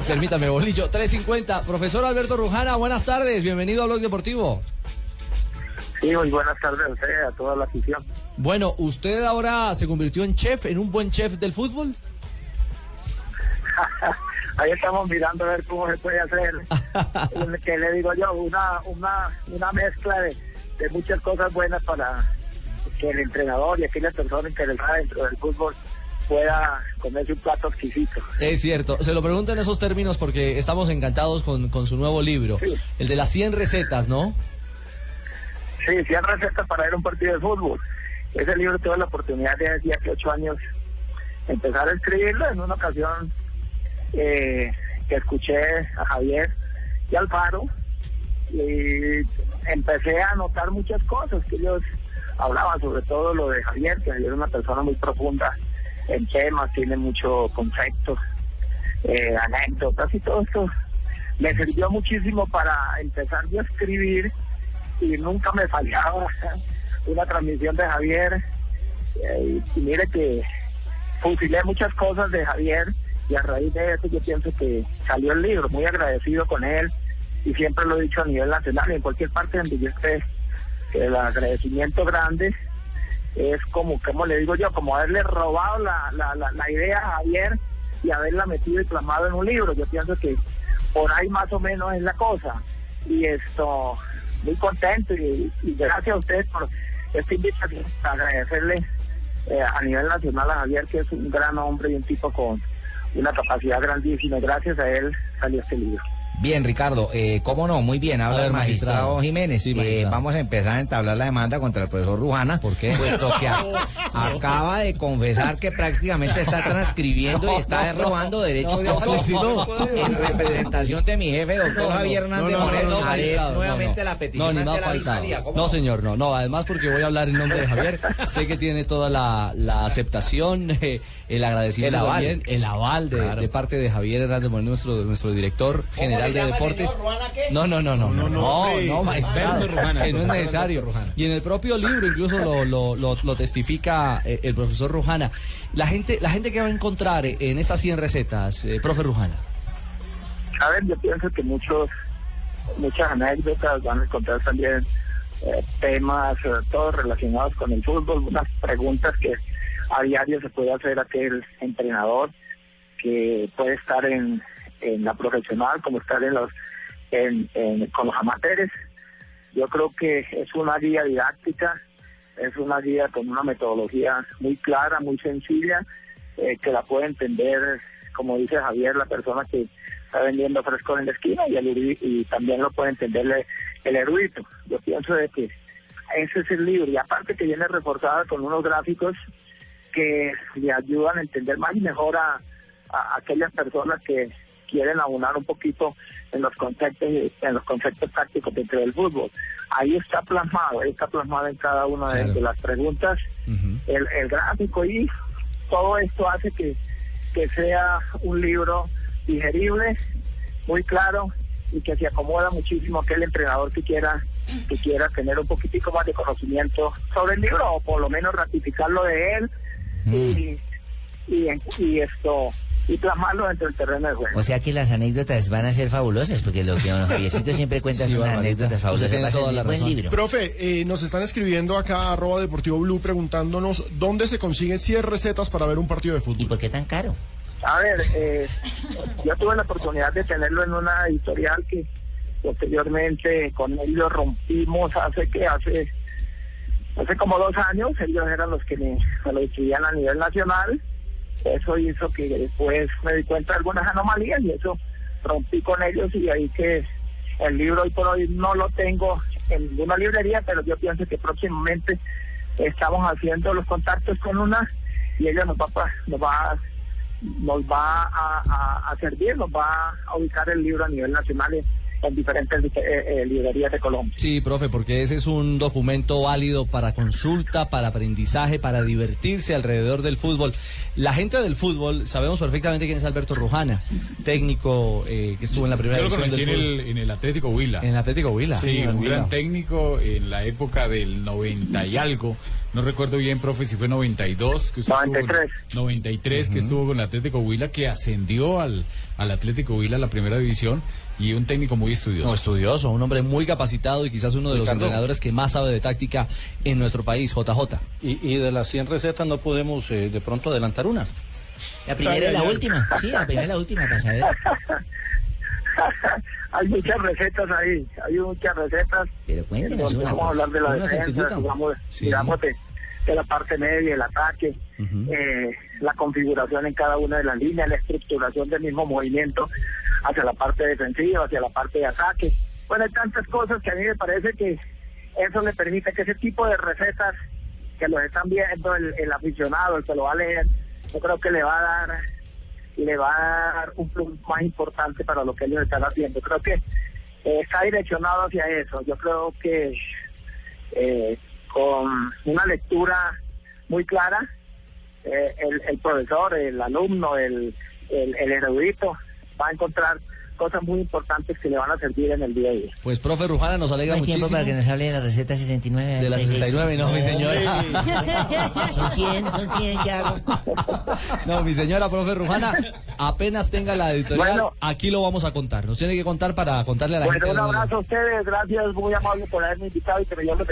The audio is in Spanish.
Permítame, bolillo. 350. Profesor Alberto Rujana, buenas tardes. Bienvenido a Blog Deportivo. Sí, muy buenas tardes a usted, a toda la afición. Bueno, ¿usted ahora se convirtió en chef, en un buen chef del fútbol? Ahí estamos mirando a ver cómo se puede hacer. que le digo yo, una, una, una mezcla de, de muchas cosas buenas para que el entrenador y aquella persona interesada dentro del fútbol pueda comerse un plato exquisito. Es cierto, se lo pregunto en esos términos porque estamos encantados con, con su nuevo libro, Sí. el de las 100 recetas, ¿no? Sí, 100 recetas para ver un partido de fútbol. Ese libro tuve la oportunidad de hace 18 años empezar a escribirlo en una ocasión eh, que escuché a Javier y Alfaro y empecé a notar muchas cosas que ellos hablaban, sobre todo lo de Javier, que Javier es una persona muy profunda en temas, tiene mucho concepto, eh, anécdotas y todo esto. Me sirvió muchísimo para empezar a escribir y nunca me fallaba una transmisión de Javier. Eh, y, mire que fusilé muchas cosas de Javier y a raíz de eso yo pienso que salió el libro, muy agradecido con él y siempre lo he dicho a nivel nacional y en cualquier parte donde yo esté, el agradecimiento grande es como, como le digo yo, como haberle robado la, la, la, idea a Javier y haberla metido y plasmado en un libro. Yo pienso que por ahí más o menos es la cosa. Y esto, muy contento y, y gracias a ustedes por esta invitación, agradecerle eh, a nivel nacional a Javier, que es un gran hombre y un tipo con una capacidad grandísima. Gracias a él salió este libro. Bien, Ricardo, eh, cómo no, muy bien, habla ver, el magistrado, magistrado. Jiménez. Sí, Eh, vamos a empezar a entablar la demanda contra el profesor Rujana. ¿Por qué? Puesto que a- acaba de confesar que prácticamente está transcribiendo y está robando derechos de no, autor sí, no. en representación de mi jefe, doctor Javier Hernández No, no, Moreno. no, haré nuevamente no, no. la petición No, ante la fiscalía. ¿cómo No, señor, no, no. Además, porque voy a hablar en nombre de Javier. sé que tiene toda la, la aceptación, eh, el agradecimiento, El aval. también, el aval de, Claro. de parte de Javier Hernández Moreno, nuestro, nuestro director general se de deportes. señor Rujana, qué? No, no, no, no, no, no, magistrado, que no es necesario. Y en el propio libro incluso lo, lo, lo, lo testifica eh, el profesor Rujana. La gente, la gente que va a encontrar eh, en estas 100 recetas, eh, profe Rujana. A ver, yo pienso que muchos, muchas anécdotas van a encontrar también eh, temas, eh, todos relacionados con el fútbol, unas preguntas que a diario se puede hacer aquel entrenador que puede estar en, en la profesional, como estar en los, en, con los amateurs. Yo creo que es una guía didáctica, es una guía con una metodología muy clara, muy sencilla, eh, que la puede entender, como dice Javier, la persona que está vendiendo fresco en la esquina y, también lo puede entender el, erudito. Yo pienso de que ese es el libro y aparte que viene reforzada con unos gráficos que le ayudan a entender más y mejor a aquellas personas que quieren abonar un poquito en los conceptos en los conceptos tácticos dentro del fútbol. Ahí está plasmado, ahí está plasmado en cada una de- Claro. de las preguntas el, el gráfico y todo esto hace que, que sea un libro digerible, muy claro y que se acomoda muchísimo aquel entrenador que quiera que quiera tener un poquitico más de conocimiento sobre el libro o por lo menos ratificarlo de él y, y, y esto y plasmarlo dentro del terreno de juego. O sea que las anécdotas van a ser fabulosas, porque lo que Javiercito siempre cuenta Sí, son fabulosas. Va a buen razón. libro. Profe, eh, nos están escribiendo acá arroba Deportivo Blue preguntándonos dónde se consiguen 100 recetas para ver un partido de ¿Y fútbol. por qué tan caro? A ver, eh, yo tuve la oportunidad de tenerlo en una editorial que posteriormente con él lo rompimos hace que hace hace como dos años, ellos eran los que me, me lo distribuían a nivel nacional, eso hizo que después me di cuenta algunas anomalías y eso rompí con ellos y ahí que el libro hoy por hoy no lo tengo en ninguna librería, pero yo pienso que próximamente estamos haciendo los contactos con una y ella nos va, nos va nos va a, a- a servir, nos va a ubicar el libro a nivel nacional en diferentes eh, eh, librerías de Colombia. Sí, profe, porque ese es un documento válido para consulta, para aprendizaje, para divertirse alrededor del fútbol. La gente del fútbol, sabemos perfectamente quién es Alberto Rujana, técnico eh, que estuvo en la primera Yo lo división conocí del en fútbol. el, en el Atlético Huila. En el Atlético Huila. Sí, en un Huila. gran técnico en la época del 90 y algo, no recuerdo bien, profe, si fue 92, que usted estuvo con- 93. 93, que estuvo con el Atlético Huila, que ascendió al, al Atlético Huila a la primera división y un técnico muy estudioso. No, estudioso, un hombre muy capacitado y quizás uno de los entrenadores que más sabe de táctica en nuestro país, JJ. Y, y de las 100 recetas no podemos eh, de pronto adelantar una. La primera y la última. Sí, la primera y la última para saber. hay muchas recetas ahí, hay muchas recetas. Pero una, Vamos a hablar de la defensa, digamos, Sí. digamos de, de la parte media, el ataque, eh, la configuración en cada una de las líneas, la estructuración del mismo movimiento hacia la parte defensiva, hacia la parte de ataque. Bueno, hay tantas cosas que a mí me parece que eso le permite que ese tipo de recetas que los están viendo el, el aficionado, el que lo va a leer, yo creo que le va a dar le va a dar un plus más importante para lo que ellos están haciendo. Creo que eh, está direccionado hacia eso. Yo creo que eh, con una lectura muy clara, eh, el, el profesor, el alumno, el, el, el erudito va a encontrar cosas muy importantes que le van a servir en el día a día. Pues, profe Rujana, nos No alegra hay muchísimo. tiempo para que nos hable de la receta 69. De la 69, no, mi señora. Son 100, son 100 que hago. No, mi señora, profe Rujana, apenas tenga la editorial, Bueno. aquí lo vamos a contar. Nos tiene que contar para contarle a la Bueno, gente. un abrazo a ustedes, gracias, muy amable por haberme invitado y que me dio lo